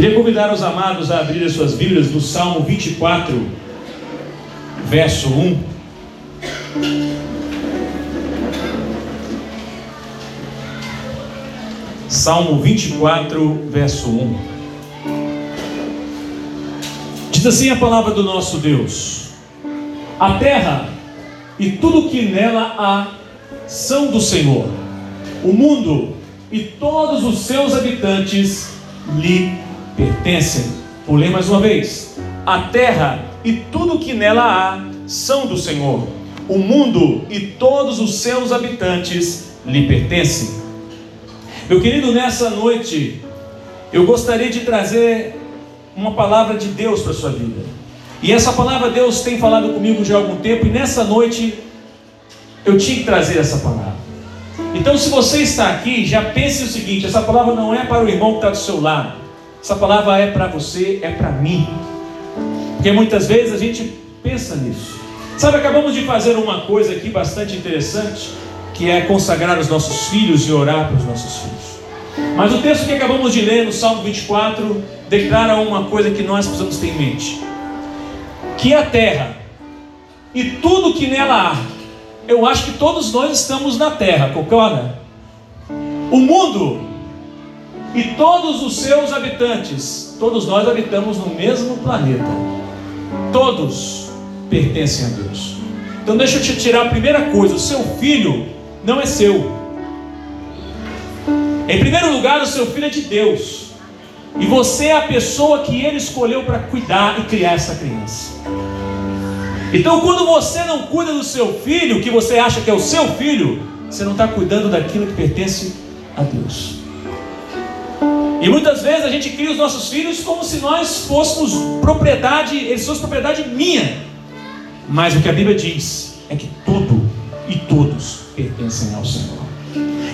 Queria convidar os amados a abrir as suas Bíblias no Salmo 24, verso 1. Salmo 24, verso 1. Diz assim a palavra do nosso Deus: A terra e tudo que nela há são do Senhor, o mundo e todos os seus habitantes lhe pertencem. Vou ler mais uma vez: A terra e tudo que nela há são do Senhor, o mundo e todos os seus habitantes lhe pertencem. Meu querido, nessa noite, eu gostaria de trazer uma palavra de Deus para a sua vida. E essa palavra Deus tem falado comigo já há algum tempo, e nessa noite eu tinha que trazer essa palavra. Então, se você está aqui, já pense o seguinte: essa palavra não é para o irmão que está do seu lado, essa palavra é para você, é para mim. Porque muitas vezes a gente pensa nisso. Sabe, acabamos de fazer uma coisa aqui bastante interessante, que é consagrar os nossos filhos e orar para os nossos filhos. Mas o texto que acabamos de ler no Salmo 24 declara uma coisa que nós precisamos ter em mente: que a terra e tudo que nela há, eu acho que todos nós estamos na terra, concorda? O mundo e todos os seus habitantes, todos nós habitamos no mesmo planeta. Todos pertencem a Deus. Então deixa eu te tirar a primeira coisa: o seu filho não é seu. Em primeiro lugar, o seu filho é de Deus. E você é a pessoa que ele escolheu para cuidar e criar essa criança. Então, quando você não cuida do seu filho, que você acha que é o seu filho, você não está cuidando daquilo que pertence a Deus. E muitas vezes a gente cria os nossos filhos como se nós fôssemos propriedade, eles fossem propriedade minha. Mas o que a Bíblia diz é que tudo e todos pertencem ao Senhor.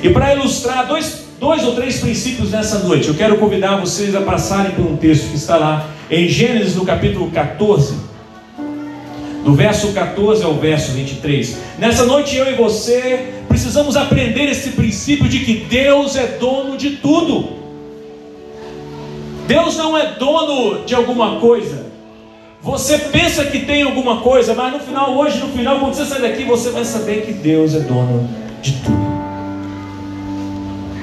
E para ilustrar dois, dois ou três princípios nessa noite, eu quero convidar vocês a passarem por um texto que está lá em Gênesis, no capítulo 14, do verso 14 ao verso 23. Nessa noite eu e você precisamos aprender esse princípio de que Deus é dono de tudo. Deus não é dono de alguma coisa. Você pensa que tem alguma coisa, mas no final, hoje, no final, quando você sair daqui, você vai saber que Deus é dono de tudo.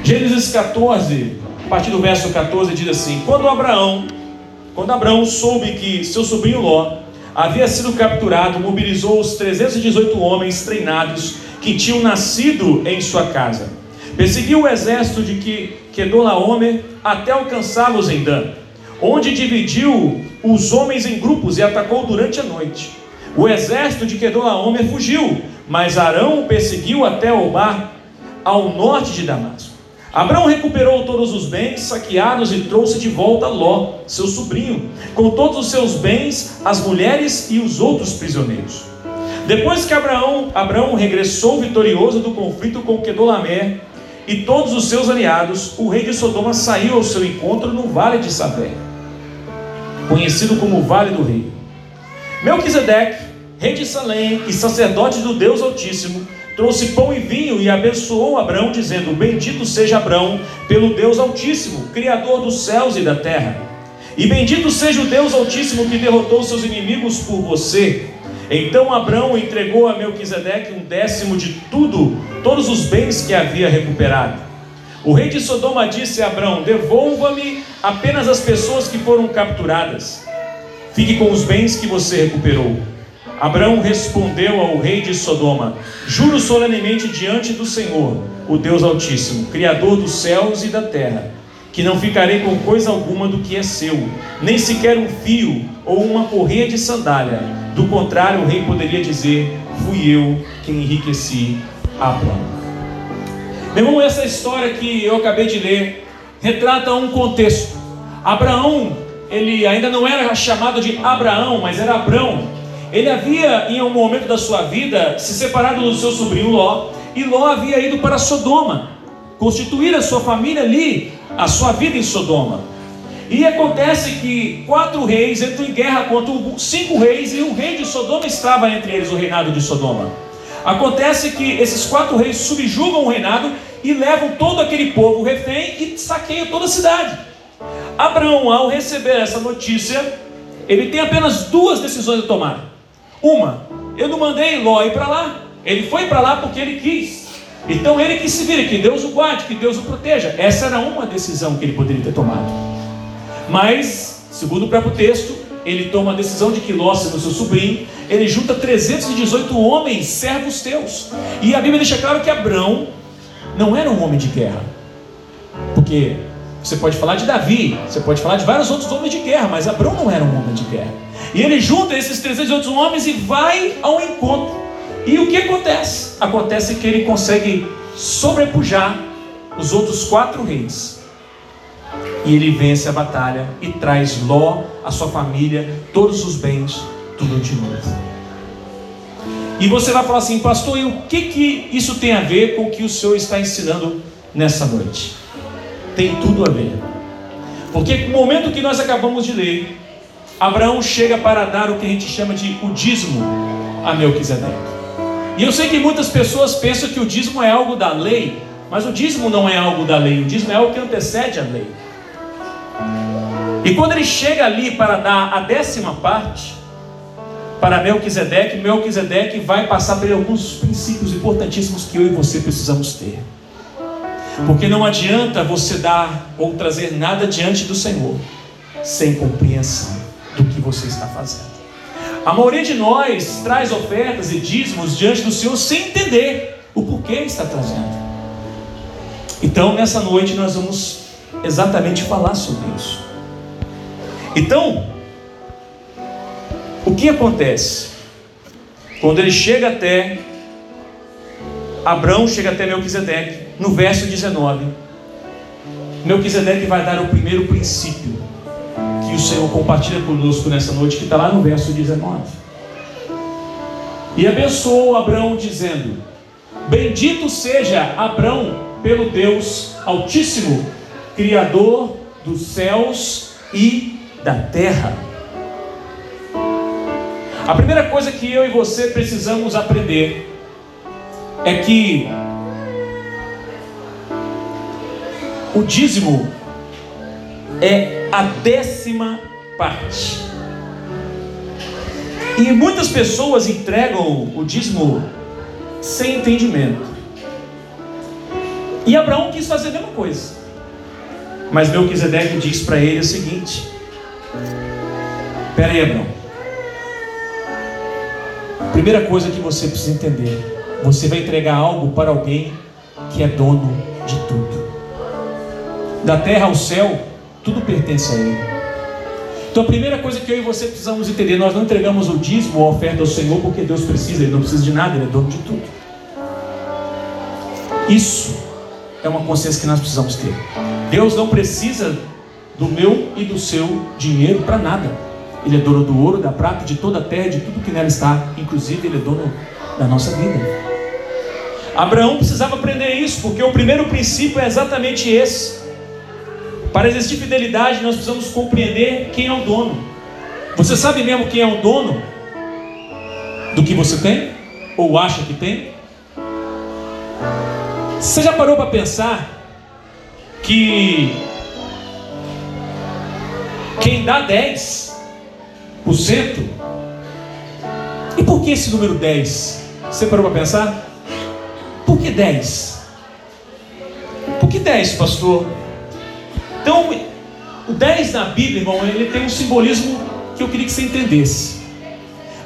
Gênesis 14, a partir do verso 14, diz assim: Quando Abraão, quando Abraão soube que seu sobrinho Ló havia sido capturado, mobilizou os 318 homens treinados que tinham nascido em sua casa. Perseguiu o exército de que Kedolaomer até alcançá-los em Dan, onde dividiu os homens em grupos e atacou durante a noite. O exército de Kedolaomer fugiu, mas Arão o perseguiu até Obar, ao norte de Damasco. Abraão recuperou todos os bens saqueados e trouxe de volta Ló, seu sobrinho, com todos os seus bens, as mulheres e os outros prisioneiros. Depois que Abraão, Abraão regressou vitorioso do conflito com Kedolamer, e todos os seus aliados, o rei de Sodoma saiu ao seu encontro no vale de Sabé, conhecido como Vale do Rei. Melquisedeque, rei de Salém e sacerdote do Deus Altíssimo, trouxe pão e vinho e abençoou Abraão, dizendo: Bendito seja Abraão pelo Deus Altíssimo, Criador dos céus e da terra. E bendito seja o Deus Altíssimo que derrotou seus inimigos por você. Então Abraão entregou a Melquisedeque um décimo de tudo, todos os bens que havia recuperado. O rei de Sodoma disse a Abraão: Devolva-me apenas as pessoas que foram capturadas. Fique com os bens que você recuperou. Abraão respondeu ao rei de Sodoma: Juro solenemente diante do Senhor, o Deus Altíssimo, Criador dos céus e da terra, que não ficarei com coisa alguma do que é seu, nem sequer um fio ou uma correia de sandália do contrário, o rei poderia dizer: Fui eu quem enriqueci Abraão. Meu irmão, essa história que eu acabei de ler retrata um contexto. Abraão, ele ainda não era chamado de Abraão, mas era Abrão. Ele havia, em um momento da sua vida, se separado do seu sobrinho Ló, e Ló havia ido para Sodoma, constituir a sua família ali, a sua vida em Sodoma. E acontece que quatro reis entram em guerra contra cinco reis, e o rei de Sodoma estava entre eles, o reinado de Sodoma. Acontece que esses quatro reis subjugam o reinado e levam todo aquele povo refém e saqueiam toda a cidade. Abraão, ao receber essa notícia, ele tem apenas duas decisões a tomar. Uma, eu não mandei Ló ir para lá, ele foi para lá porque ele quis. Então ele que se vire, que Deus o guarde, que Deus o proteja. Essa era uma decisão que ele poderia ter tomado. Mas, segundo o próprio texto, ele toma a decisão de que Ló, sendo seu sobrinho, ele junta 318 homens, servos teus. E a Bíblia deixa claro que Abraão não era um homem de guerra. Porque você pode falar de Davi, você pode falar de vários outros homens de guerra, mas Abraão não era um homem de guerra. E ele junta esses 318 homens e vai ao encontro. E o que acontece? Acontece que ele consegue sobrepujar os outros quatro reis. E ele vence a batalha e traz Ló, a sua família, todos os bens, tudo de novo. E você vai falar assim, pastor, e o que, que isso tem a ver com o que o Senhor está ensinando nessa noite? Tem tudo a ver. Porque no momento que nós acabamos de ler, Abraão chega para dar o que a gente chama de o dízimo a Melquisedeque. E eu sei que muitas pessoas pensam que o dízimo é algo da lei, mas o dízimo não é algo da lei, o dízimo é algo que antecede a lei. E quando ele chega ali para dar a décima parte para Melquisedeque, Melquisedeque vai passar por alguns princípios importantíssimos que eu e você precisamos ter. Porque não adianta você dar ou trazer nada diante do Senhor sem compreensão do que você está fazendo. A maioria de nós traz ofertas e dízimos diante do Senhor sem entender o porquê está trazendo. Então, nessa noite, nós vamos exatamente falar sobre isso. Então, o que acontece? Quando ele chega até Abraão chega até Melquisedeque, no verso 19. Melquisedeque vai dar o primeiro princípio que o Senhor compartilha conosco nessa noite, que está lá no verso 19. E abençoou Abraão, dizendo: Bendito seja Abraão pelo Deus Altíssimo, Criador dos céus e da terra. A primeira coisa que eu e você precisamos aprender é que o dízimo é a décima parte. E muitas pessoas entregam o dízimo sem entendimento. E Abraão quis fazer a mesma coisa. Mas Melquisedeque diz para ele o seguinte: Pera aí, Abraão. Primeira coisa que você precisa entender: você vai entregar algo para alguém que é dono de tudo. Da terra ao céu, tudo pertence a Ele. Então a primeira coisa que eu e você precisamos entender, nós não entregamos o dízimo ou a oferta ao Senhor porque Deus precisa, Ele não precisa de nada, Ele é dono de tudo. Isso é uma consciência que nós precisamos ter. Deus não precisa do meu e do seu dinheiro para nada. Ele é dono do ouro, da prata, de toda a terra, de tudo que nela está. Inclusive, Ele é dono da nossa vida. Abraão precisava aprender isso, porque o primeiro princípio é exatamente esse. Para existir fidelidade, nós precisamos compreender quem é o dono. Você sabe mesmo quem é o dono do que você tem? Ou acha que tem? Você já parou para pensar que quem dá 10%, e por que esse número 10? Você parou para pensar? Por que 10? Por que 10, pastor? Então, o 10 na Bíblia, irmão, ele tem um simbolismo que eu queria que você entendesse.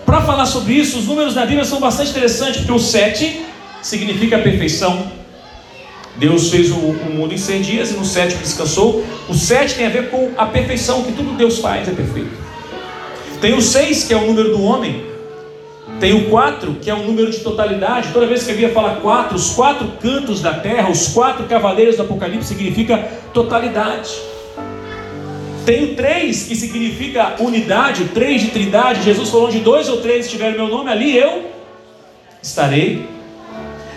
Para falar sobre isso, os números da Bíblia são bastante interessantes, porque o 7 significa a perfeição. Deus fez o, o mundo em 100 dias e no sétimo descansou. O 7 tem a ver com a perfeição, que tudo Deus faz é perfeito. Tem o 6, que é o número do homem. Tem o 4, que é o número de totalidade. Toda vez que a Bíblia fala 4, os quatro cantos da terra, os quatro cavaleiros do Apocalipse, significa totalidade. Tem o 3, que significa unidade, o 3 de trindade. Jesus falou: onde dois ou três estiverem meu nome, ali eu estarei.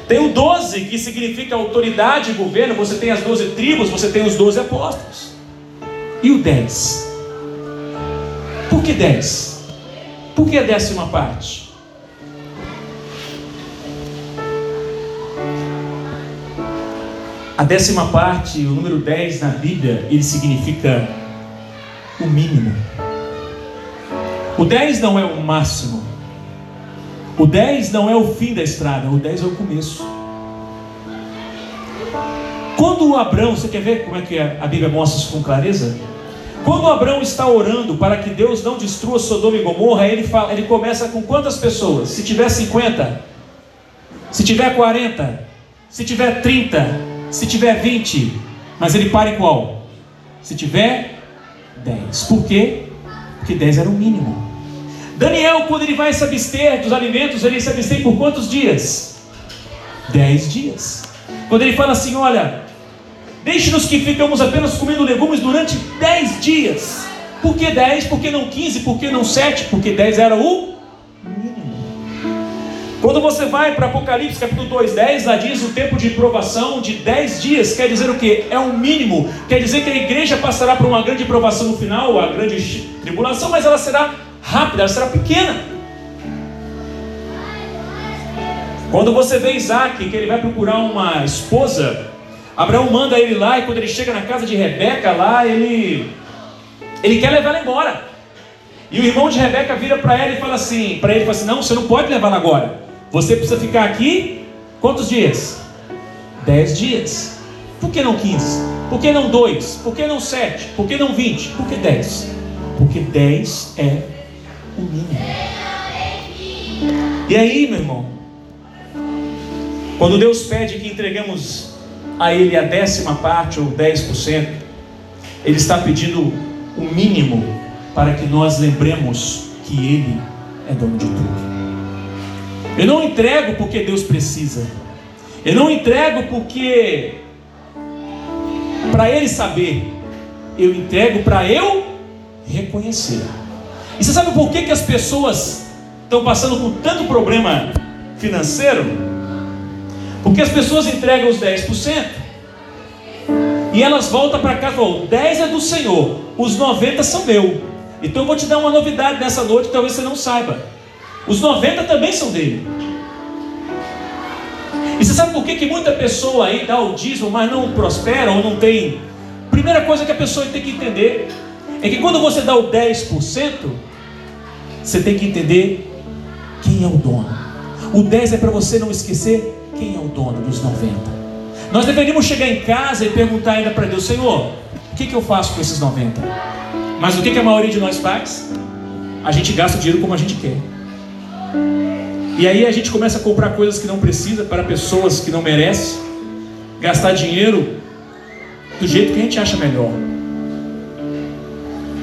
Tem o 12, que significa autoridade e governo. Você tem as 12 tribos, você tem os 12 apóstolos. E o 10? Por que 10? Por que a décima parte? A décima parte, o número 10 na Bíblia, ele significa o mínimo. O 10 não é o máximo. O 10 não é o fim da estrada, o 10 é o começo. Quando Abraão, você quer ver como é que a Bíblia mostra isso com clareza? Quando Abraão está orando para que Deus não destrua Sodoma e Gomorra, ele, fala, ele começa com quantas pessoas? Se tiver 50, se tiver 40, se tiver 30, se tiver 20, mas ele para em qual? Se tiver 10. Por quê? Porque 10 era o mínimo. Daniel, quando ele vai se abster dos alimentos, ele se abstém por quantos dias? 10 dias. Quando ele fala assim: Olha, Deixe-nos que ficamos apenas comendo legumes durante 10 dias. Por que 10? Por que não 15? Por que não 7? Porque 10 era o. Quando você vai para Apocalipse capítulo 2, 10, lá diz o tempo de provação de 10 dias, quer dizer o que? É um mínimo, quer dizer que a igreja passará por uma grande provação no final, a grande tribulação, mas ela será rápida, ela será pequena. Quando você vê Isaac, que ele vai procurar uma esposa, Abraão manda ele lá e quando ele chega na casa de Rebeca lá, ele ele quer levar ela embora. E o irmão de Rebeca vira para ela e fala assim, para ele fala assim: "Não, você não pode levar ela agora. Você precisa ficar aqui quantos dias? Dez dias. Por que não 15? Por que não dois? Por que não sete? Por que não vinte? Por que dez? Porque dez é o mínimo. E aí, meu irmão, quando Deus pede que entregamos a ele a décima parte ou 10%, ele está pedindo o mínimo para que nós lembremos que ele é dono de tudo. Eu não entrego porque Deus precisa. Eu não entrego porque para ele saber. Eu entrego para eu reconhecer. E você sabe por que, que as pessoas estão passando por tanto problema financeiro? Porque as pessoas entregam os 10% e elas voltam para casa e falam: 10 é do Senhor, os 90 são meu. Então eu vou te dar uma novidade nessa noite talvez você não saiba. Os 90 também são dele. E você sabe por que, que muita pessoa aí dá o dízimo, mas não prospera ou não tem? Primeira coisa que a pessoa tem que entender é que quando você dá o 10%, você tem que entender quem é o dono. O 10 é para você não esquecer quem é o dono dos 90? Nós deveríamos chegar em casa e perguntar ainda para Deus: Senhor, o que, que eu faço com esses 90? Mas o que, que a maioria de nós faz? A gente gasta o dinheiro como a gente quer. E aí a gente começa a comprar coisas que não precisa para pessoas que não merecem, gastar dinheiro do jeito que a gente acha melhor.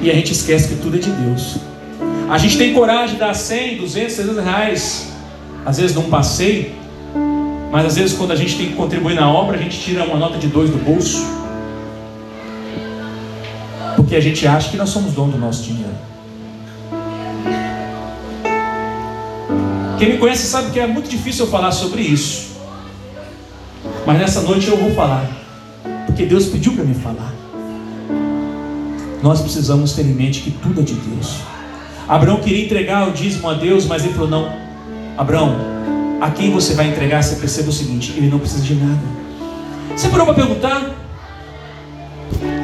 E a gente esquece que tudo é de Deus. A gente tem coragem de dar 100, 200, 300 reais, às vezes num passeio, mas às vezes, quando a gente tem que contribuir na obra, a gente tira uma nota de dois do bolso. Porque a gente acha que nós somos dono do nosso dinheiro. Quem me conhece sabe que é muito difícil eu falar sobre isso. Mas nessa noite eu vou falar. Porque Deus pediu para me falar. Nós precisamos ter em mente que tudo é de Deus. Abraão queria entregar o dízimo a Deus, mas ele falou: não, Abraão, a quem você vai entregar, você perceba o seguinte: ele não precisa de nada. Você parou para perguntar?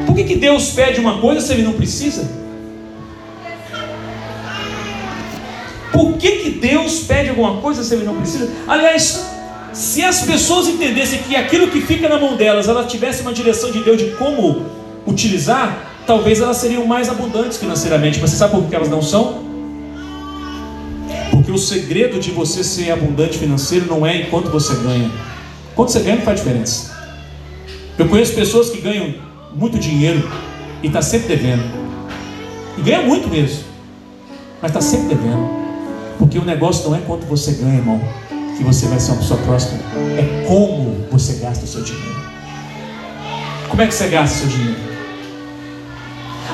Por que, que Deus pede uma coisa se ele não precisa? Por que, que Deus pede alguma coisa se ele não precisa? Aliás, se as pessoas entendessem que aquilo que fica na mão delas, ela tivesse uma direção de Deus de como utilizar, talvez elas seriam mais abundantes financeiramente. Mas você sabe por que elas não são? Porque o segredo de você ser abundante financeiro não é enquanto você ganha. Quando você ganha, faz diferença. Eu conheço pessoas que ganham muito dinheiro e está sempre devendo. E ganha muito mesmo. Mas está sempre devendo. Porque o negócio não é quanto você ganha, irmão, que você vai ser uma pessoa próxima. É como você gasta o seu dinheiro. Como é que você gasta o seu dinheiro?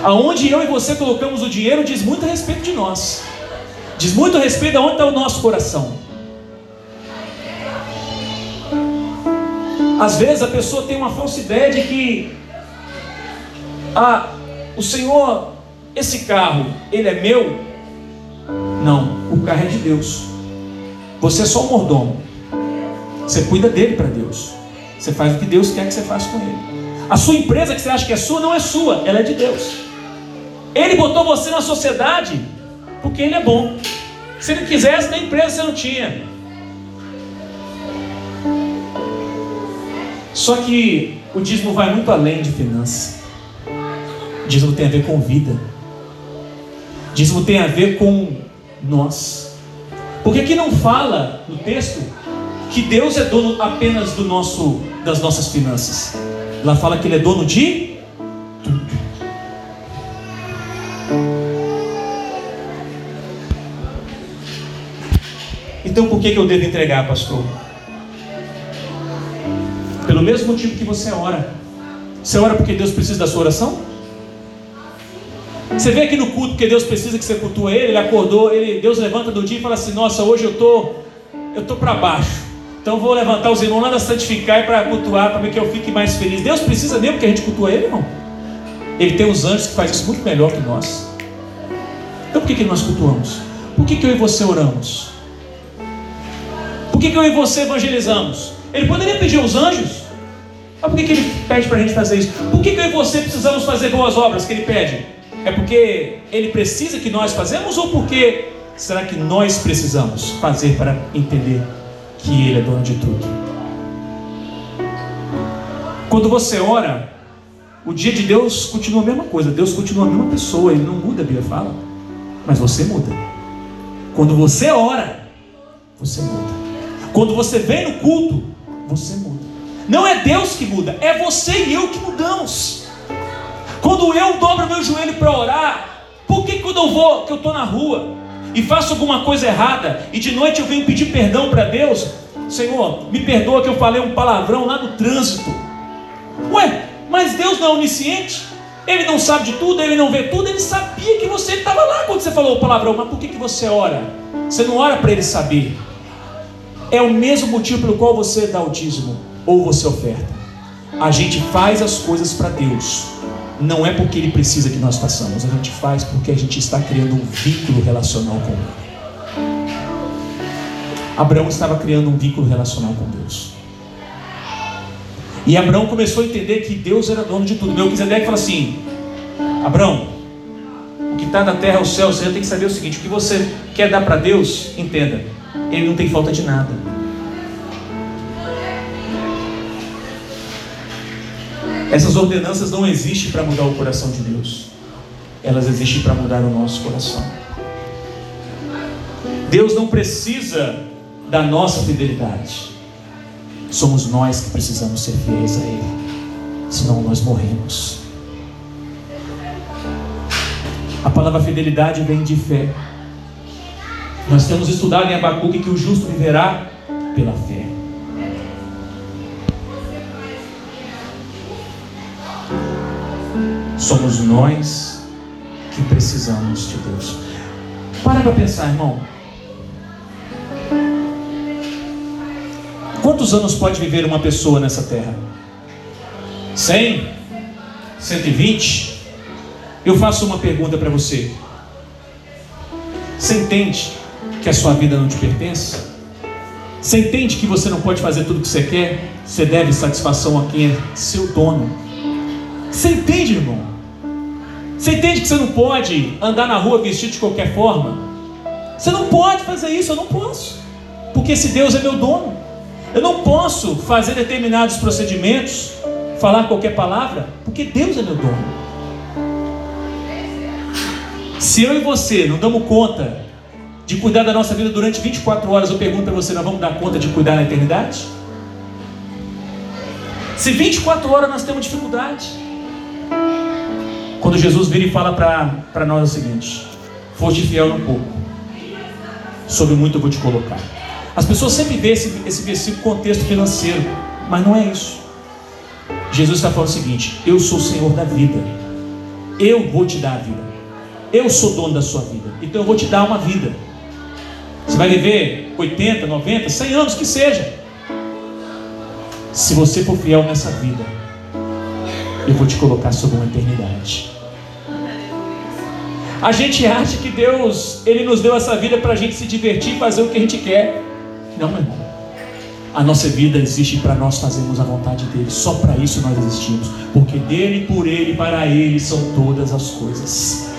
Aonde eu e você colocamos o dinheiro diz muito a respeito de nós. Diz muito a respeito de onde está o nosso coração. Às vezes a pessoa tem uma falsa ideia de que ah, o Senhor, esse carro, ele é meu? Não, o carro é de Deus. Você é só um mordomo. Você cuida dele para Deus. Você faz o que Deus quer que você faça com ele. A sua empresa que você acha que é sua não é sua, ela é de Deus. Ele botou você na sociedade porque ele é bom. Se ele quisesse, na empresa você não tinha. Só que o dízimo vai muito além de finanças. O dízimo tem a ver com vida. O dízimo tem a ver com nós. Porque aqui não fala no texto que Deus é dono apenas do nosso, das nossas finanças. Lá fala que Ele é dono de tudo. Então por que, que eu devo entregar, pastor? Pelo mesmo motivo que você ora. Você ora porque Deus precisa da sua oração? Você vê aqui no culto que Deus precisa que você cultua Ele, Ele acordou, ele, Deus levanta do dia e fala assim, nossa, hoje eu tô, eu tô para baixo. Então vou levantar os irmãos lá santificar para cultuar, para que eu fique mais feliz. Deus precisa mesmo que a gente cultua Ele, irmão? Ele tem os anjos que fazem isso muito melhor que nós. Então por que, que nós cultuamos? Por que, que eu e você oramos? Por que, que eu e você evangelizamos? Ele poderia pedir aos anjos. Mas por que, que ele pede para a gente fazer isso? Por que, que eu e você precisamos fazer boas obras que ele pede? É porque ele precisa que nós fazemos ou porque será que nós precisamos fazer para entender que ele é dono de tudo? Quando você ora, o dia de Deus continua a mesma coisa, Deus continua a mesma pessoa, ele não muda, a Bíblia fala, mas você muda. Quando você ora, você muda. Quando você vem no culto, você muda. Não é Deus que muda, é você e eu que mudamos. Quando eu dobro meu joelho para orar, por que quando eu vou, que eu estou na rua e faço alguma coisa errada e de noite eu venho pedir perdão para Deus, Senhor, me perdoa que eu falei um palavrão lá no trânsito. Ué, mas Deus não é onisciente? Ele não sabe de tudo, ele não vê tudo, ele sabia que você estava lá quando você falou o palavrão, mas por que, que você ora? Você não ora para ele saber. É o mesmo motivo pelo qual você dá o dízimo ou você oferta. A gente faz as coisas para Deus. Não é porque Ele precisa que nós façamos. A gente faz porque a gente está criando um vínculo relacional com Ele. Abraão estava criando um vínculo relacional com Deus. E Abraão começou a entender que Deus era dono de tudo. Melquisedeque fala assim: Abraão, o que está na terra é o céu. Você tem que saber o seguinte: o que você quer dar para Deus, entenda ele não tem falta de nada. Essas ordenanças não existem para mudar o coração de Deus, elas existem para mudar o nosso coração. Deus não precisa da nossa fidelidade, somos nós que precisamos ser fiéis a Ele, senão nós morremos. A palavra fidelidade vem de fé. Nós temos estudado em Abacuque que o justo viverá pela fé. Somos nós que precisamos de Deus. Para para pensar, irmão. Quantos anos pode viver uma pessoa nessa terra? 100? 120? Eu faço uma pergunta para você. Você entende que a sua vida não te pertence? Você entende que você não pode fazer tudo o que você quer? Você deve satisfação a quem é seu dono. Você entende, irmão? Você entende que você não pode andar na rua vestido de qualquer forma? Você não pode fazer isso, eu não posso. Porque esse Deus é meu dono. Eu não posso fazer determinados procedimentos, falar qualquer palavra, porque Deus é meu dono. Se eu e você não damos conta de cuidar da nossa vida durante 24 horas, eu pergunto para você: nós vamos dar conta de cuidar na eternidade? Se 24 horas nós temos dificuldade. Quando Jesus vira e fala para nós o seguinte: Foste fiel no pouco, sobre muito eu vou te colocar. As pessoas sempre veem esse, esse versículo contexto financeiro, mas não é isso. Jesus está falando o seguinte: Eu sou o Senhor da vida, eu vou te dar a vida, eu sou dono da sua vida, então eu vou te dar uma vida. Você vai viver 80, 90, 100 anos que seja. Se você for fiel nessa vida, eu vou te colocar sobre uma eternidade. A gente acha que Deus, Ele nos deu essa vida para a gente se divertir e fazer o que a gente quer. Não, meu irmão. A nossa vida existe para nós fazermos a vontade dele. Só para isso nós existimos. Porque dele, por ele, para ele são todas as coisas.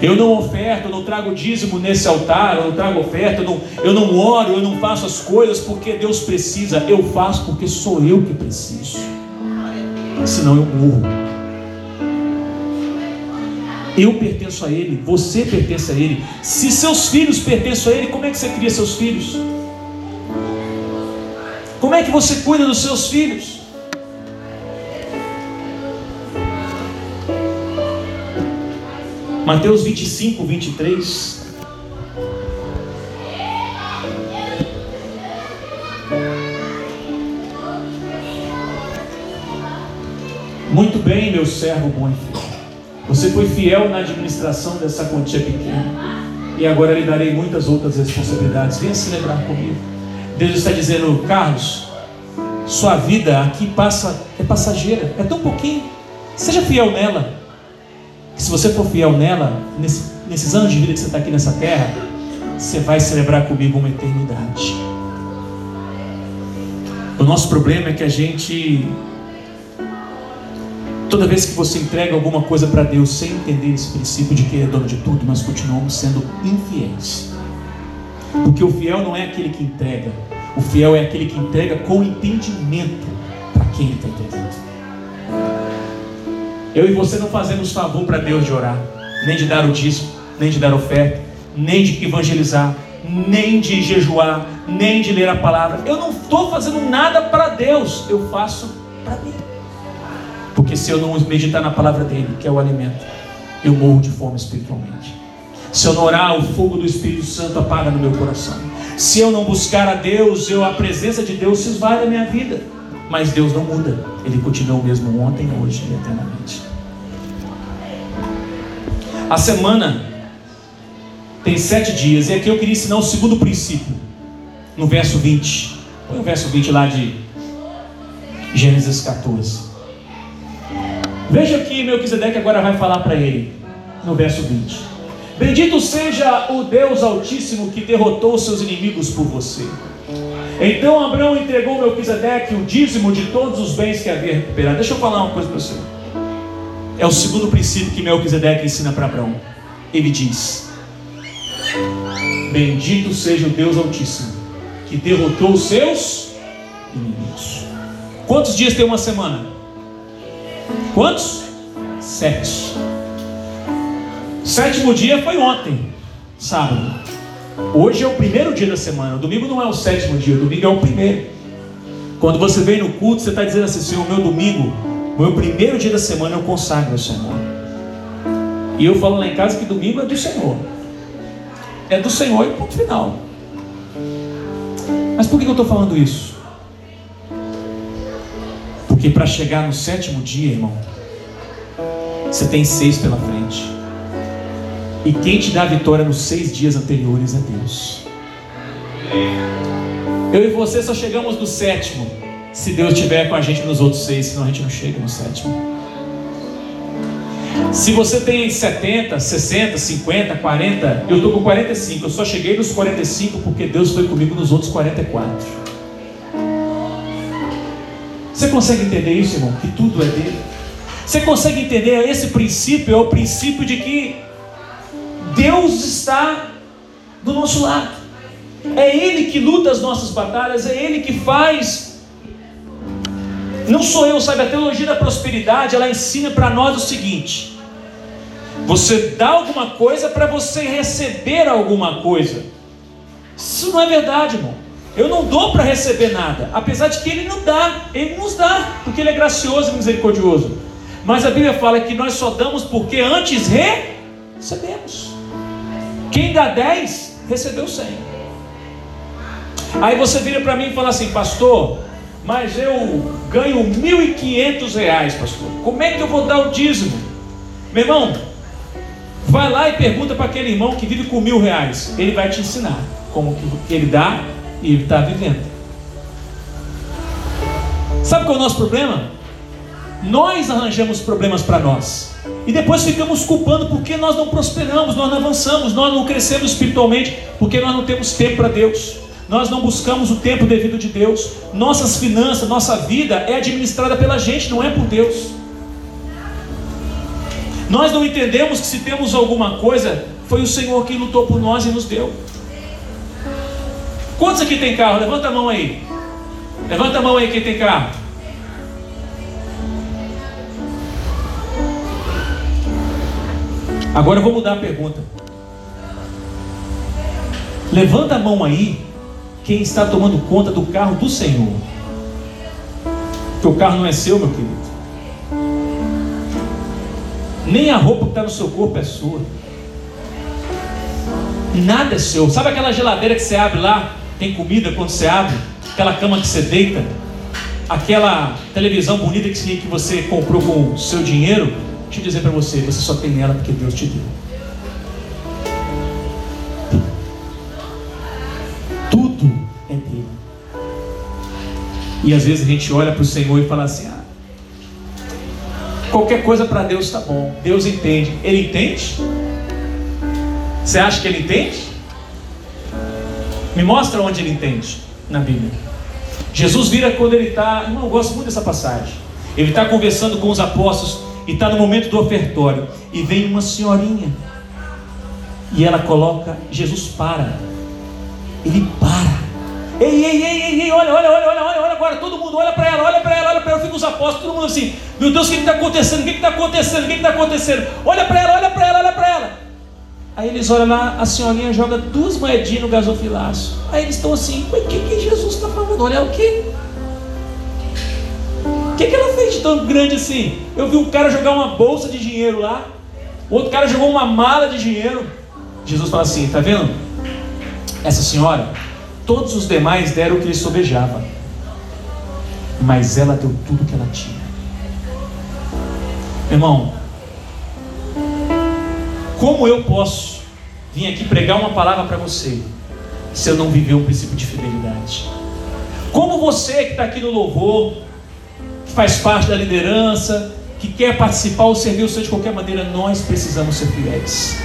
Eu não oferto, eu não trago dízimo nesse altar, eu não trago oferta, eu não, eu não oro, eu não faço as coisas porque Deus precisa, eu faço porque sou eu que preciso. Senão eu morro. Eu pertenço a Ele, você pertence a Ele. Se seus filhos pertencem a Ele, como é que você cria seus filhos? Como é que você cuida dos seus filhos? Mateus 25, 23. Muito bem, meu servo bom. Você foi fiel na administração dessa quantia pequena. E agora lhe darei muitas outras responsabilidades. Venha celebrar comigo. Deus está dizendo, Carlos, sua vida aqui passa é passageira, é tão pouquinho. Seja fiel nela se você for fiel nela, nesse, nesses anos de vida que você está aqui nessa terra, você vai celebrar comigo uma eternidade. O nosso problema é que a gente, toda vez que você entrega alguma coisa para Deus sem entender esse princípio de que Ele é dono de tudo, nós continuamos sendo infiéis. Porque o fiel não é aquele que entrega, o fiel é aquele que entrega com entendimento para quem está entregando. Eu e você não fazemos favor para Deus de orar, nem de dar o dízimo, nem de dar oferta, nem de evangelizar, nem de jejuar, nem de ler a palavra. Eu não estou fazendo nada para Deus, eu faço para mim. Se eu não meditar na palavra dele, que é o alimento, eu morro de fome espiritualmente. Se eu não orar, o fogo do Espírito Santo apaga no meu coração. Se eu não buscar a Deus, eu, a presença de Deus se esvai da minha vida. Mas Deus não muda, Ele continua o mesmo ontem, hoje e eternamente. A semana tem sete dias, e aqui eu queria ensinar o segundo princípio, no verso 20. Põe o verso 20 lá de Gênesis 14. Veja que Melquisedeque agora vai falar para ele, no verso 20: Bendito seja o Deus Altíssimo que derrotou seus inimigos por você. Então Abraão entregou Melquisedeque o dízimo de todos os bens que havia recuperado. Deixa eu falar uma coisa para você. É o segundo princípio que Melquisedeque ensina para Abraão. Ele diz: Bendito seja o Deus Altíssimo, que derrotou os seus inimigos. Quantos dias tem uma semana? Quantos? Sete. Sétimo dia foi ontem, sábado. Hoje é o primeiro dia da semana. O domingo não é o sétimo dia, o domingo é o primeiro. Quando você vem no culto, você está dizendo assim: Senhor, meu domingo meu primeiro dia da semana eu consagro ao Senhor. E eu falo lá em casa que domingo é do Senhor. É do Senhor e ponto final. Mas por que eu estou falando isso? Porque para chegar no sétimo dia, irmão, você tem seis pela frente. E quem te dá a vitória nos seis dias anteriores é Deus. Eu e você só chegamos no sétimo se Deus estiver com a gente nos outros seis, senão a gente não chega no sétimo. Se você tem 70, 60, 50, 40, eu estou com 45, eu só cheguei nos 45 porque Deus foi comigo nos outros 44. Você consegue entender isso, irmão? Que tudo é dele. Você consegue entender esse princípio? É o princípio de que Deus está do nosso lado. É Ele que luta as nossas batalhas, é Ele que faz não sou eu, sabe? A teologia da prosperidade, ela ensina para nós o seguinte: você dá alguma coisa para você receber alguma coisa. Isso não é verdade, irmão. Eu não dou para receber nada, apesar de que Ele não dá, Ele nos dá, porque Ele é gracioso e misericordioso. Mas a Bíblia fala que nós só damos porque antes recebemos. Quem dá 10, recebeu 100. Aí você vira para mim e fala assim, pastor, mas eu ganho R$ 1.500, pastor. Como é que eu vou dar o dízimo? Meu irmão, vai lá e pergunta para aquele irmão que vive com mil reais. Ele vai te ensinar como que ele dá e está vivendo. Sabe qual é o nosso problema? Nós arranjamos problemas para nós. E depois ficamos culpando porque nós não prosperamos, nós não avançamos, nós não crescemos espiritualmente, porque nós não temos tempo para Deus nós não buscamos o tempo devido de Deus. Nossas finanças, nossa vida é administrada pela gente, não é por Deus. Nós não entendemos que se temos alguma coisa, foi o Senhor quem lutou por nós e nos deu. Quantos aqui tem carro? Levanta a mão aí. Levanta a mão aí quem tem carro. Agora eu vou mudar a pergunta. Levanta a mão aí quem está tomando conta do carro do Senhor. Porque o carro não é seu, meu querido. Nem a roupa que está no seu corpo é sua. Nada é seu. Sabe aquela geladeira que você abre lá? Tem comida quando você abre? Aquela cama que você deita? Aquela televisão bonita que você comprou com o seu dinheiro? Deixa eu dizer para você: você só tem ela porque Deus te deu. Tudo é dele. E às vezes a gente olha para o Senhor e fala assim: ah, qualquer coisa para Deus está bom. Deus entende. Ele entende? Você acha que ele entende? Me mostra onde ele entende na Bíblia. Jesus vira quando ele está. Irmão, eu gosto muito dessa passagem. Ele está conversando com os apóstolos e está no momento do ofertório. E vem uma senhorinha. E ela coloca. Jesus para. Ele para. Ei, ei, ei, ei, ei, olha, olha, olha, olha, olha, agora, todo mundo olha para ela, olha para ela, olha para ela, fica os apóstolos, todo mundo assim, meu Deus, o que está acontecendo? O que está acontecendo? O que está acontecendo? Olha para ela, olha para ela, olha para ela. Aí eles olham lá, a senhorinha joga duas moedinhas no gasofilaço. Aí eles estão assim, o que, que Jesus está falando? Olha o que? O que, que ela fez de tão grande assim? Eu vi um cara jogar uma bolsa de dinheiro lá, outro cara jogou uma mala de dinheiro. Jesus fala assim, tá vendo? Essa senhora, todos os demais deram o que lhe sobejava, mas ela deu tudo que ela tinha. Irmão, como eu posso vir aqui pregar uma palavra para você se eu não viver um princípio de fidelidade? Como você que está aqui no louvor, que faz parte da liderança, que quer participar ou servir o Senhor de qualquer maneira, nós precisamos ser fiéis.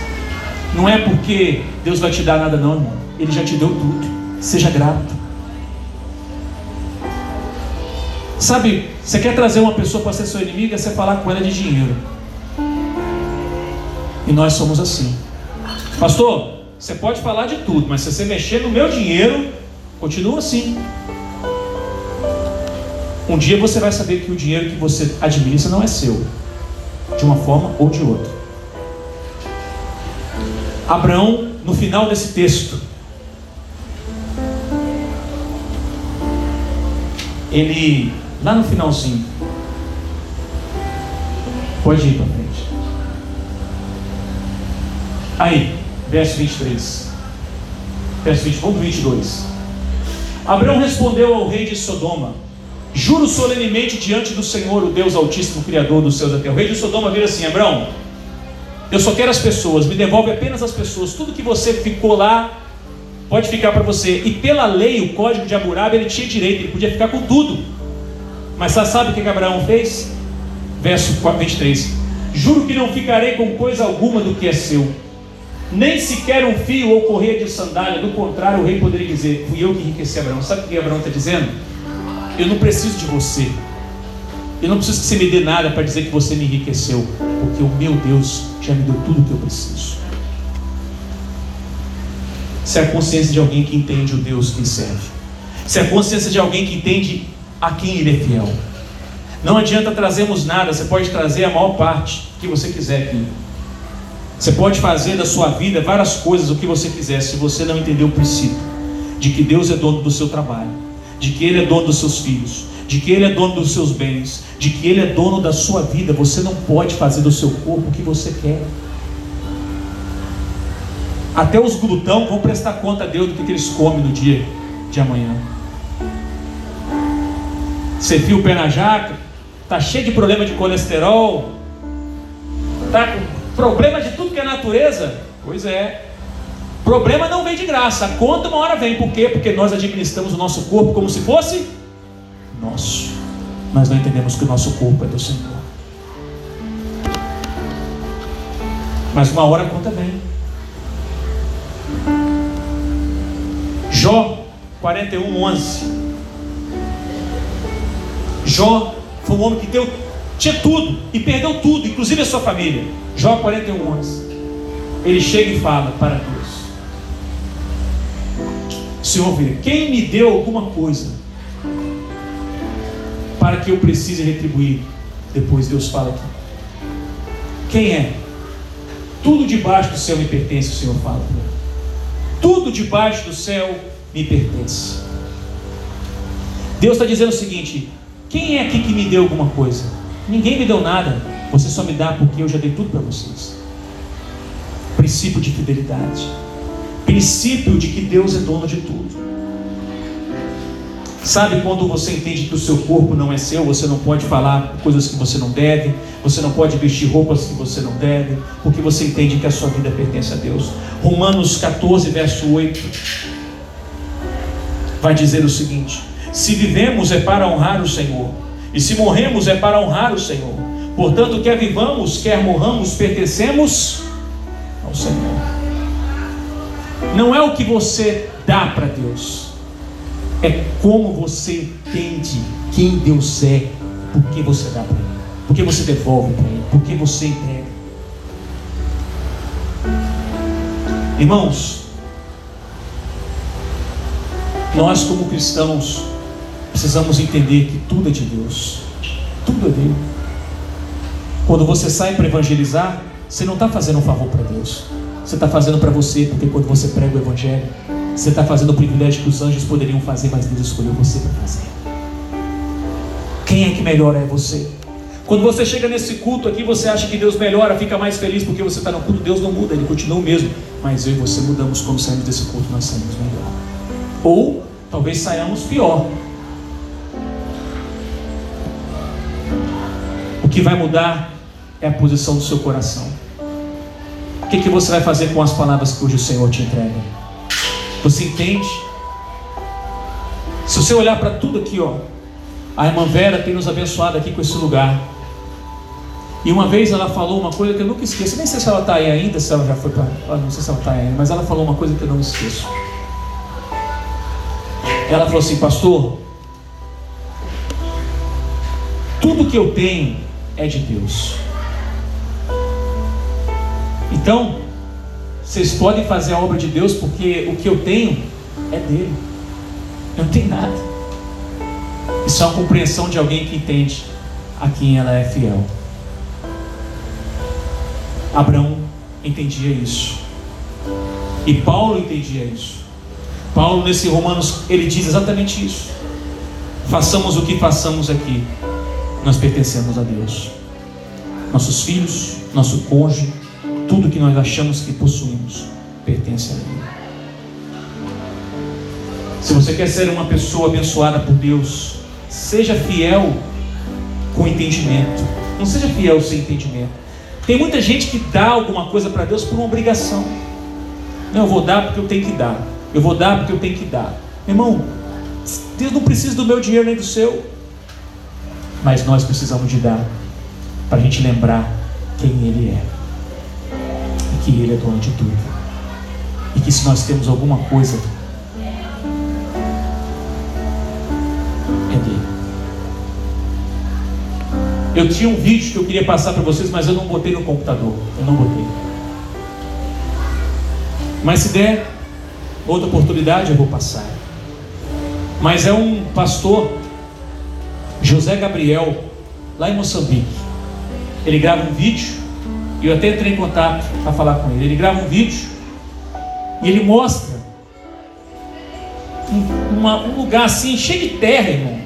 Não é porque Deus vai te dar nada, não, irmão. Ele já te deu tudo. Seja grato. Sabe, você quer trazer uma pessoa para ser sua inimiga, você falar com ela de dinheiro. Nós somos assim. Pastor, você pode falar de tudo, mas se você mexer no meu dinheiro, continua assim. Um dia você vai saber que o dinheiro que você administra não é seu, de uma forma ou de outra. Abraão, no final desse texto, ele, lá no finalzinho, pode ir para Aí, verso 23. Verso 20, vamos 22. Abraão respondeu ao rei de Sodoma: Juro solenemente diante do Senhor, o Deus Altíssimo, Criador dos céus da terra. O rei de Sodoma vira assim: Abraão, eu só quero as pessoas, me devolve apenas as pessoas. Tudo que você ficou lá, pode ficar para você. E pela lei, o código de Hammurabi, ele tinha direito, ele podia ficar com tudo. Mas sabe o que Abraão fez? Verso 23: Juro que não ficarei com coisa alguma do que é seu nem sequer um fio ou correia de sandália, do contrário, o rei poderia dizer: Fui eu que enriqueci Abraão. Sabe o que Abraão está dizendo? Eu não preciso de você. Eu não preciso que você me dê nada para dizer que você me enriqueceu, porque o meu Deus já me deu tudo o que eu preciso. Isso é a consciência de alguém que entende o Deus que serve. Isso é a consciência de alguém que entende a quem ele é fiel. Não adianta trazermos nada, você pode trazer a maior parte que você quiser aqui. Você pode fazer da sua vida várias coisas, o que você quiser, se você não entender o princípio de que Deus é dono do seu trabalho, de que Ele é dono dos seus filhos, de que Ele é dono dos seus bens, de que Ele é dono da sua vida. Você não pode fazer do seu corpo o que você quer. Até os glutão vão prestar conta a Deus do que, eles comem no dia de amanhã. Você fia o pé na jaca, está cheio de problema de colesterol, está com Problema de natureza? Pois é. Problema não vem de graça. A conta uma hora vem. Por quê? Porque nós administramos o nosso corpo como se fosse nosso. Nós não entendemos que o nosso corpo é do Senhor. Mas uma hora a conta vem. Jó 41, 11. Jó foi um homem que deu tinha tudo e perdeu tudo, inclusive a sua família. Jó 41 anos. Ele chega e fala para Deus: Senhor, vê, quem me deu alguma coisa para que eu precise retribuir? Depois Deus fala aqui. Quem é? Tudo debaixo do céu me pertence, o Senhor fala. Tudo debaixo do céu me pertence. Deus está dizendo o seguinte: quem é aqui que me deu alguma coisa? Ninguém me deu nada. Você só me dá porque eu já dei tudo para vocês. Princípio de fidelidade. Princípio de que Deus é dono de tudo. Sabe quando você entende que o seu corpo não é seu, você não pode falar coisas que você não deve, você não pode vestir roupas que você não deve, porque você entende que a sua vida pertence a Deus. Romanos 14, verso 8, vai dizer o seguinte: Se vivemos é para honrar o Senhor, e se morremos é para honrar o Senhor. Portanto, quer vivamos, quer morramos, pertencemos ao Senhor. Não é o que você dá para Deus é como você entende quem Deus é, por que você dá para Ele, por que você devolve para Ele, por que você entrega. Irmãos, nós como cristãos precisamos entender que tudo é de Deus, tudo é dele. Quando você sai para evangelizar, você não está fazendo um favor para Deus, você está fazendo para você, porque quando você prega o Evangelho, você está fazendo o privilégio que os anjos poderiam fazer, mas Deus escolheu você para fazer. Quem é que melhora é você. Quando você chega nesse culto aqui, você acha que Deus melhora, fica mais feliz porque você está no culto, Deus não muda, Ele continua o mesmo. Mas eu e você mudamos quando saímos desse culto, nós saímos melhor. Ou talvez saiamos pior. O que vai mudar é a posição do seu coração. Que, que você vai fazer com as palavras hoje o Senhor te entrega? Você entende? Se você olhar para tudo aqui, ó, a irmã Vera tem nos abençoado aqui com esse lugar. E uma vez ela falou uma coisa que eu nunca esqueço. Nem sei se ela está aí ainda, se ela já foi para. Não sei se ela está aí mas ela falou uma coisa que eu não esqueço. Ela falou assim, pastor, tudo que eu tenho é de Deus. Então, vocês podem fazer a obra de Deus porque o que eu tenho é dele. Eu não tenho nada. Isso é uma compreensão de alguém que entende a quem ela é fiel. Abraão entendia isso. E Paulo entendia isso. Paulo, nesse Romanos, ele diz exatamente isso. Façamos o que façamos aqui, nós pertencemos a Deus. Nossos filhos, nosso cônjuge, tudo que nós achamos que possuímos pertence a Ele. Se você quer ser uma pessoa abençoada por Deus, seja fiel com entendimento. Não seja fiel sem entendimento. Tem muita gente que dá alguma coisa para Deus por uma obrigação. Não, eu vou dar porque eu tenho que dar. Eu vou dar porque eu tenho que dar. Irmão, Deus não precisa do meu dinheiro nem do seu. Mas nós precisamos de dar para a gente lembrar quem Ele é que Ele é dono de tudo. E que se nós temos alguma coisa, é dele. Eu tinha um vídeo que eu queria passar para vocês, mas eu não botei no computador. Eu não botei. Mas se der outra oportunidade, eu vou passar. Mas é um pastor, José Gabriel, lá em Moçambique. Ele grava um vídeo e eu até entrei em contato para falar com ele. Ele grava um vídeo e ele mostra um, uma, um lugar assim, cheio de terra, irmão.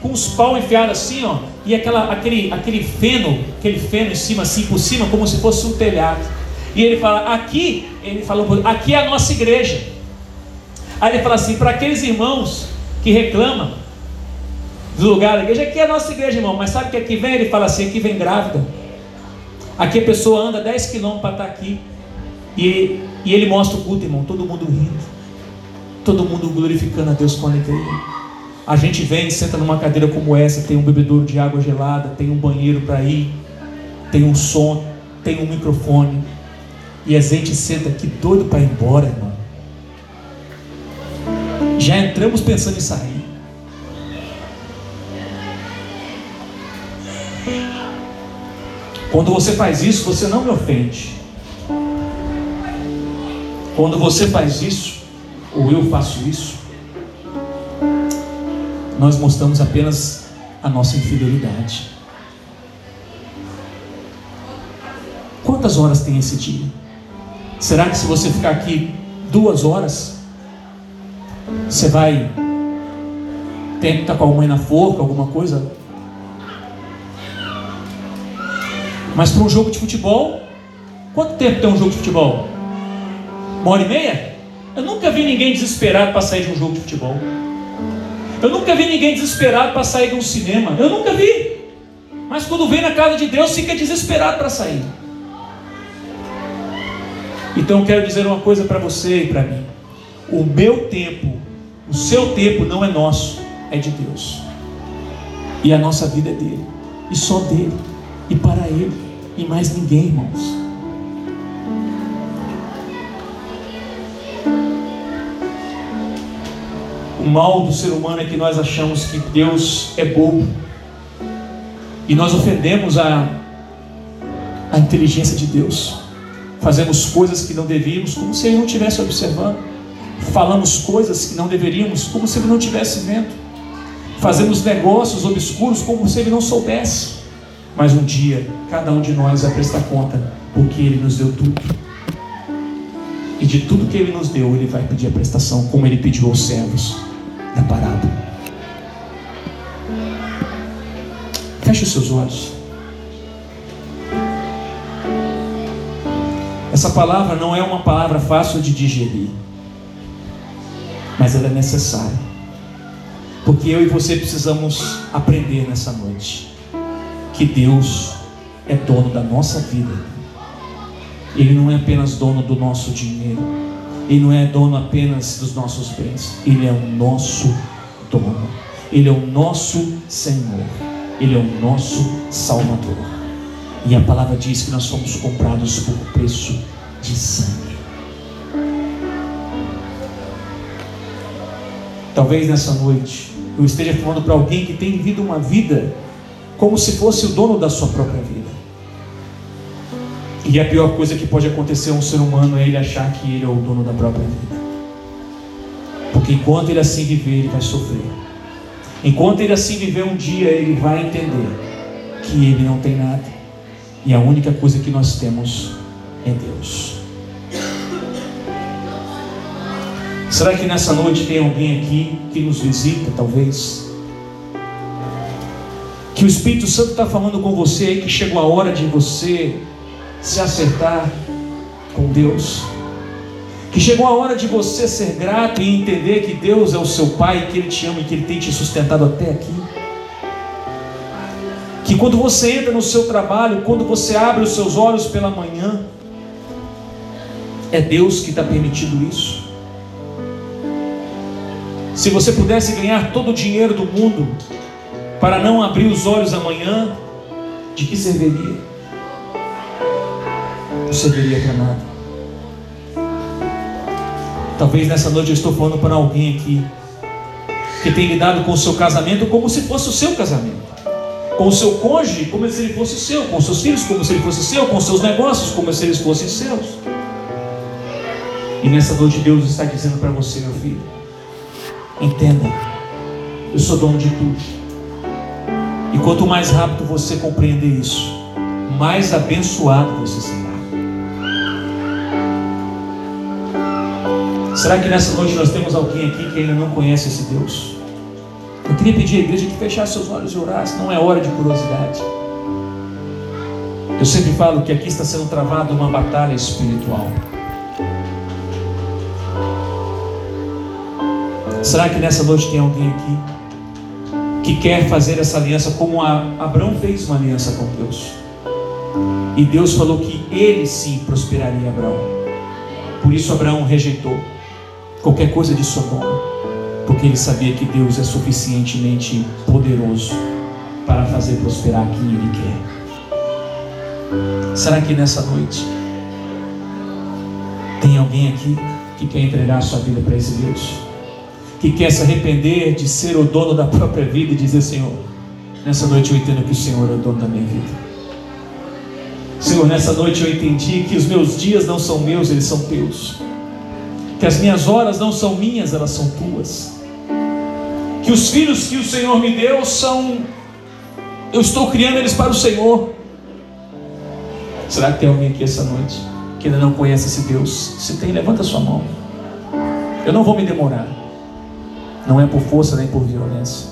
Com os pau enfiados assim, ó. E aquela, aquele, aquele feno, aquele feno em cima, assim, por cima, como se fosse um telhado. E ele fala, aqui, ele falou, aqui é a nossa igreja. Aí ele fala assim, para aqueles irmãos que reclamam do lugar da igreja, aqui é a nossa igreja, irmão. Mas sabe que aqui vem? Ele fala assim, aqui vem grávida. Aqui a pessoa anda 10 quilômetros para estar aqui. E, e ele mostra o culto, irmão. Todo mundo rindo. Todo mundo glorificando a Deus com alegria. A gente vem, senta numa cadeira como essa, tem um bebedouro de água gelada, tem um banheiro para ir, tem um som, tem um microfone. E a gente senta aqui doido para ir embora, irmão. Já entramos pensando em sair. Quando você faz isso, você não me ofende. Quando você faz isso, ou eu faço isso, nós mostramos apenas a nossa infidelidade. Quantas horas tem esse dia? Será que se você ficar aqui duas horas, você vai ter que estar com a mãe na forca, alguma coisa? Mas para um jogo de futebol, quanto tempo tem um jogo de futebol? Uma hora e meia? Eu nunca vi ninguém desesperado para sair de um jogo de futebol. Eu nunca vi ninguém desesperado para sair de um cinema. Eu nunca vi. Mas quando vem na casa de Deus, fica desesperado para sair. Então eu quero dizer uma coisa para você e para mim. O meu tempo, o seu tempo não é nosso, é de Deus. E a nossa vida é dele. E só dele. E para ele. E mais ninguém, irmãos. O mal do ser humano é que nós achamos que Deus é bobo. E nós ofendemos a, a inteligência de Deus. Fazemos coisas que não devíamos, como se Ele não estivesse observando. Falamos coisas que não deveríamos, como se Ele não estivesse vendo. Fazemos negócios obscuros, como se Ele não soubesse. Mas um dia, cada um de nós vai prestar conta, porque Ele nos deu tudo. E de tudo que Ele nos deu, Ele vai pedir a prestação, como Ele pediu aos servos da parada. Feche os seus olhos. Essa palavra não é uma palavra fácil de digerir, mas ela é necessária. Porque eu e você precisamos aprender nessa noite que Deus é dono da nossa vida. Ele não é apenas dono do nosso dinheiro. Ele não é dono apenas dos nossos bens. Ele é o nosso dono. Ele é o nosso Senhor. Ele é o nosso Salvador. E a palavra diz que nós fomos comprados por preço de sangue. Talvez nessa noite eu esteja falando para alguém que tem vivido uma vida como se fosse o dono da sua própria vida. E a pior coisa que pode acontecer a um ser humano é ele achar que ele é o dono da própria vida. Porque enquanto ele assim viver, ele vai sofrer. Enquanto ele assim viver um dia, ele vai entender que ele não tem nada e a única coisa que nós temos é Deus. Será que nessa noite tem alguém aqui que nos visita, talvez? Que o Espírito Santo está falando com você que chegou a hora de você se acertar com Deus. Que chegou a hora de você ser grato e entender que Deus é o seu Pai, que Ele te ama e que Ele tem te sustentado até aqui que quando você entra no seu trabalho, quando você abre os seus olhos pela manhã, é Deus que está permitindo isso. Se você pudesse ganhar todo o dinheiro do mundo para não abrir os olhos amanhã, de que serviria? Não serviria para nada. Talvez nessa noite eu estou falando para alguém aqui que tem lidado com o seu casamento como se fosse o seu casamento com o seu cônjuge como se ele fosse seu, com seus filhos como se ele fosse seu, com seus negócios como se eles fossem seus. E nessa noite Deus está dizendo para você, meu filho, entenda, eu sou dono de tudo. Quanto mais rápido você compreender isso, mais abençoado você será. Será que nessa noite nós temos alguém aqui que ainda não conhece esse Deus? Eu queria pedir à igreja que fechasse seus olhos e orasse, não é hora de curiosidade. Eu sempre falo que aqui está sendo travada uma batalha espiritual. Será que nessa noite tem alguém aqui que quer fazer essa aliança como Abraão fez uma aliança com Deus? E Deus falou que ele sim prosperaria Abraão. Por isso Abraão rejeitou qualquer coisa de Sodoma porque ele sabia que Deus é suficientemente poderoso para fazer prosperar quem ele quer. Será que nessa noite tem alguém aqui que quer entregar sua vida para esse Deus? Que quer se arrepender de ser o dono da própria vida e dizer: Senhor, nessa noite eu entendo que o Senhor é o dono da minha vida. Senhor, nessa noite eu entendi que os meus dias não são meus, eles são teus. Que as minhas horas não são minhas, elas são tuas. Que os filhos que o Senhor me deu são. Eu estou criando eles para o Senhor. Será que tem alguém aqui essa noite que ainda não conhece esse Deus? Se tem, levanta sua mão. Eu não vou me demorar. Não é por força nem por violência.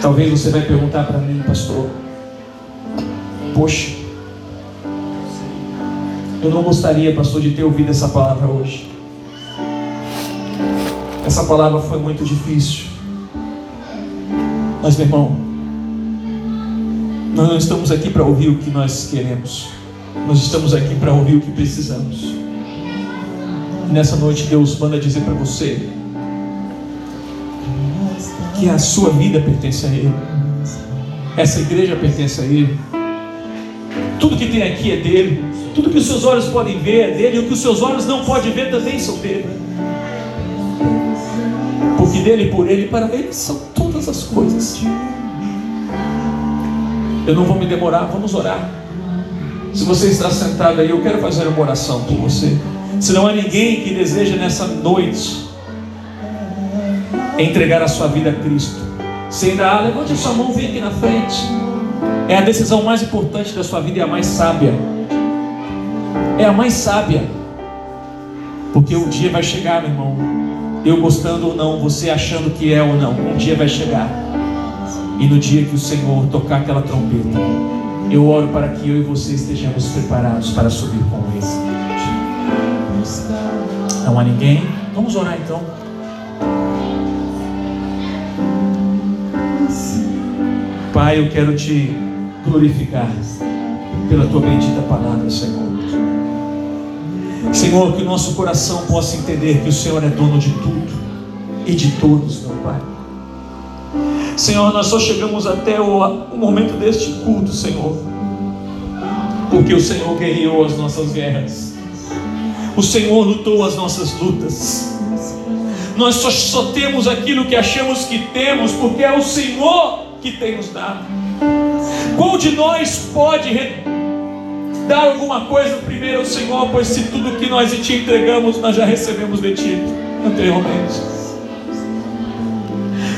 Talvez você vai perguntar para mim, pastor. Poxa, eu não gostaria, pastor, de ter ouvido essa palavra hoje. Essa palavra foi muito difícil. Mas, meu irmão, nós não estamos aqui para ouvir o que nós queremos. Nós estamos aqui para ouvir o que precisamos. Nessa noite Deus manda dizer para você que a sua vida pertence a Ele. Essa igreja pertence a Ele. Tudo que tem aqui é dele. Tudo que os seus olhos podem ver é dele. E o que os seus olhos não podem ver também são dele. Porque dele, por ele, para ele são todas as coisas. Eu não vou me demorar, vamos orar. Se você está sentado aí, eu quero fazer uma oração por você. Se não há ninguém que deseja nessa noite entregar a sua vida a Cristo, se ainda há, levante a sua mão, vem aqui na frente. É a decisão mais importante da sua vida e a mais sábia. É a mais sábia. Porque o dia vai chegar, meu irmão. Eu gostando ou não, você achando que é ou não, um dia vai chegar. E no dia que o Senhor tocar aquela trombeta, eu oro para que eu e você estejamos preparados para subir com Ele. Não há ninguém? Vamos orar então. Pai, eu quero te glorificar pela tua bendita palavra, Senhor. Senhor, que o nosso coração possa entender que o Senhor é dono de tudo e de todos, meu Pai. Senhor, nós só chegamos até o, o momento deste culto, Senhor, porque o Senhor guerreou as nossas guerras, o Senhor lutou as nossas lutas. Nós só, só temos aquilo que achamos que temos, porque é o Senhor que tem nos dado. Qual de nós pode dar alguma coisa primeiro ao Senhor, pois se tudo que nós te entregamos, nós já recebemos de Ti anteriormente.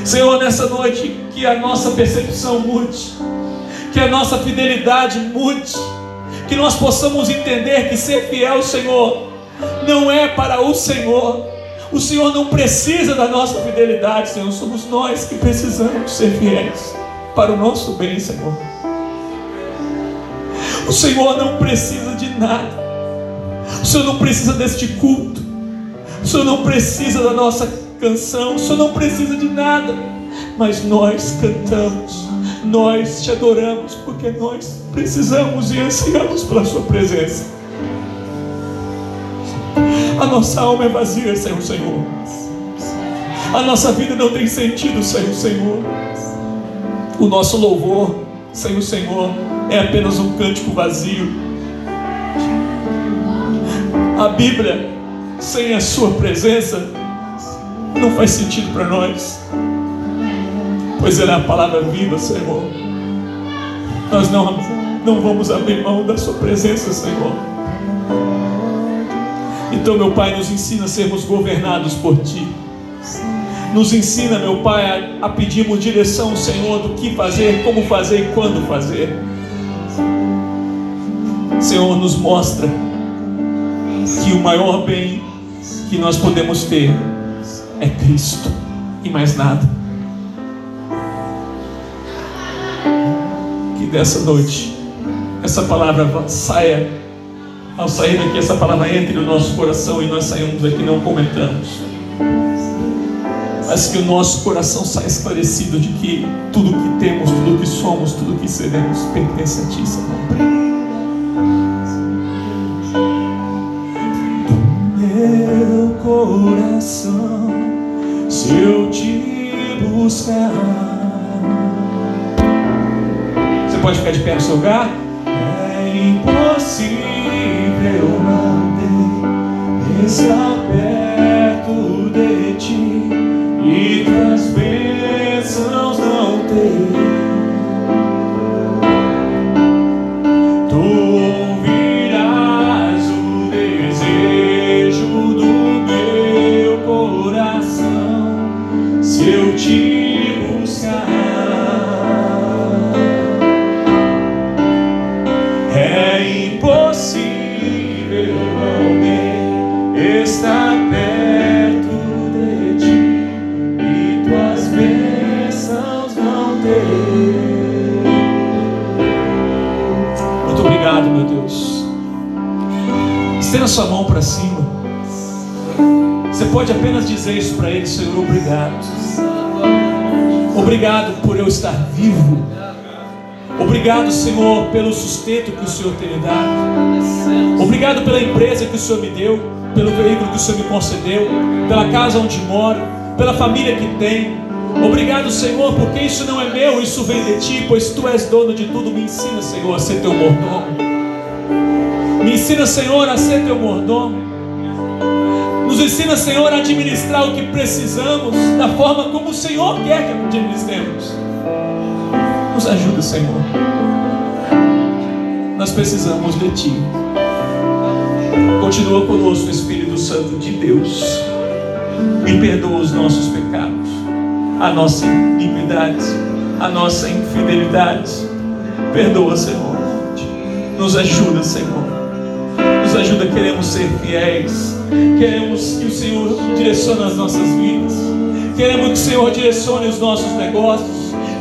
Senhor, nessa noite, que a nossa percepção mude, que a nossa fidelidade mude, que nós possamos entender que ser fiel, Senhor, não é para o Senhor. O Senhor não precisa da nossa fidelidade, Senhor. Somos nós que precisamos ser fiéis para o nosso bem, Senhor. O Senhor não precisa de nada. O Senhor não precisa deste culto. O Senhor não precisa da nossa canção. O Senhor não precisa de nada. Mas nós cantamos. Nós te adoramos porque nós precisamos e ansiamos pela Sua presença. A nossa alma é vazia sem o Senhor. A nossa vida não tem sentido sem o Senhor. O nosso louvor sem o Senhor é apenas um cântico vazio. A Bíblia, sem a Sua presença, não faz sentido para nós, pois ela é a palavra viva, Senhor. Nós não, não vamos abrir mão da Sua presença, Senhor. Então, meu Pai, nos ensina a sermos governados por Ti. Nos ensina, meu Pai, a, pedirmos direção, Senhor, do que fazer, como fazer e quando fazer. Senhor, nos mostra que o maior bem que nós podemos ter é Cristo e mais nada. Que dessa noite essa palavra saia, ao sair daqui, essa palavra entre no nosso coração e nós saímos daqui não comentamos. Mas que o nosso coração saia esclarecido de que tudo que temos, tudo que somos, tudo que seremos pertence a Ti, Senhor. coração se eu te buscar. Você pode ficar de pé no seu lugar? É impossível manter estar perto estar vivo. Obrigado, Senhor, pelo sustento que o Senhor tem me dado. Obrigado pela empresa que o Senhor me deu, pelo veículo que o Senhor me concedeu, pela casa onde moro, pela família que tenho. Obrigado, Senhor, porque isso não é meu, isso vem de ti, pois tu és dono de tudo. Me ensina, Senhor, a ser teu mordomo. Me ensina, Senhor, a ser teu mordomo. Nos ensina, Senhor, a administrar o que precisamos da forma como o Senhor quer que administremos. Nos ajuda, Senhor. Nós precisamos de Ti. Continua conosco, Espírito Santo de Deus. E perdoa os nossos pecados a nossa iniquidade, a nossa infidelidade. Perdoa, Senhor. Nos ajuda, Senhor. Nos ajuda, queremos ser fiéis. Queremos que o Senhor direcione as nossas vidas. Queremos que o Senhor direcione os nossos negócios.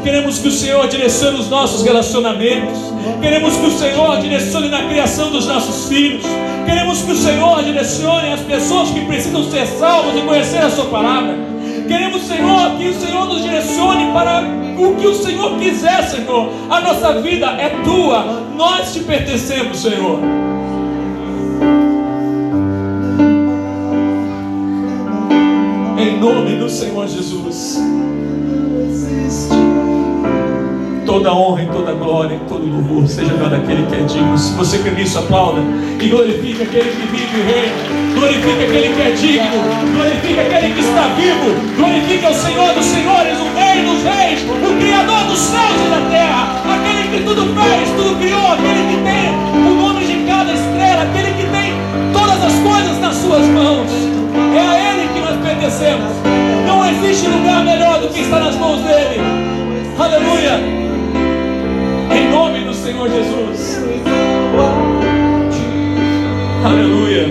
Queremos que o Senhor direcione os nossos relacionamentos. Queremos que o Senhor direcione na criação dos nossos filhos. Queremos que o Senhor direcione as pessoas que precisam ser salvas e conhecer a Sua palavra. Queremos, Senhor, que o Senhor nos direcione para o que o Senhor quiser, Senhor. A nossa vida é tua, nós te pertencemos, Senhor. Em nome do Senhor Jesus. Toda honra e toda glória e todo louvor seja dado àquele que é digno. Se você crê nisso, aplauda e glorifique aquele que vive e reina. Glorifique aquele que é digno. Glorifique aquele que está vivo. Glorifique ao Senhor dos Senhores, o Rei dos Reis, o Criador dos céus e da terra. Aquele que tudo fez, tudo criou. Aquele que tem o nome de cada estrela. Aquele que tem todas as coisas nas suas mãos. É a Ele que nós pertencemos. Não existe lugar melhor do que estar nas mãos dele. Aleluia. Nome do Senhor Jesus. Aleluia.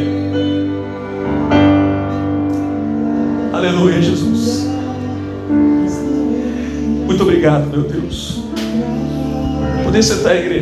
Aleluia, Jesus. Muito obrigado, meu Deus. Poder sentar a igreja.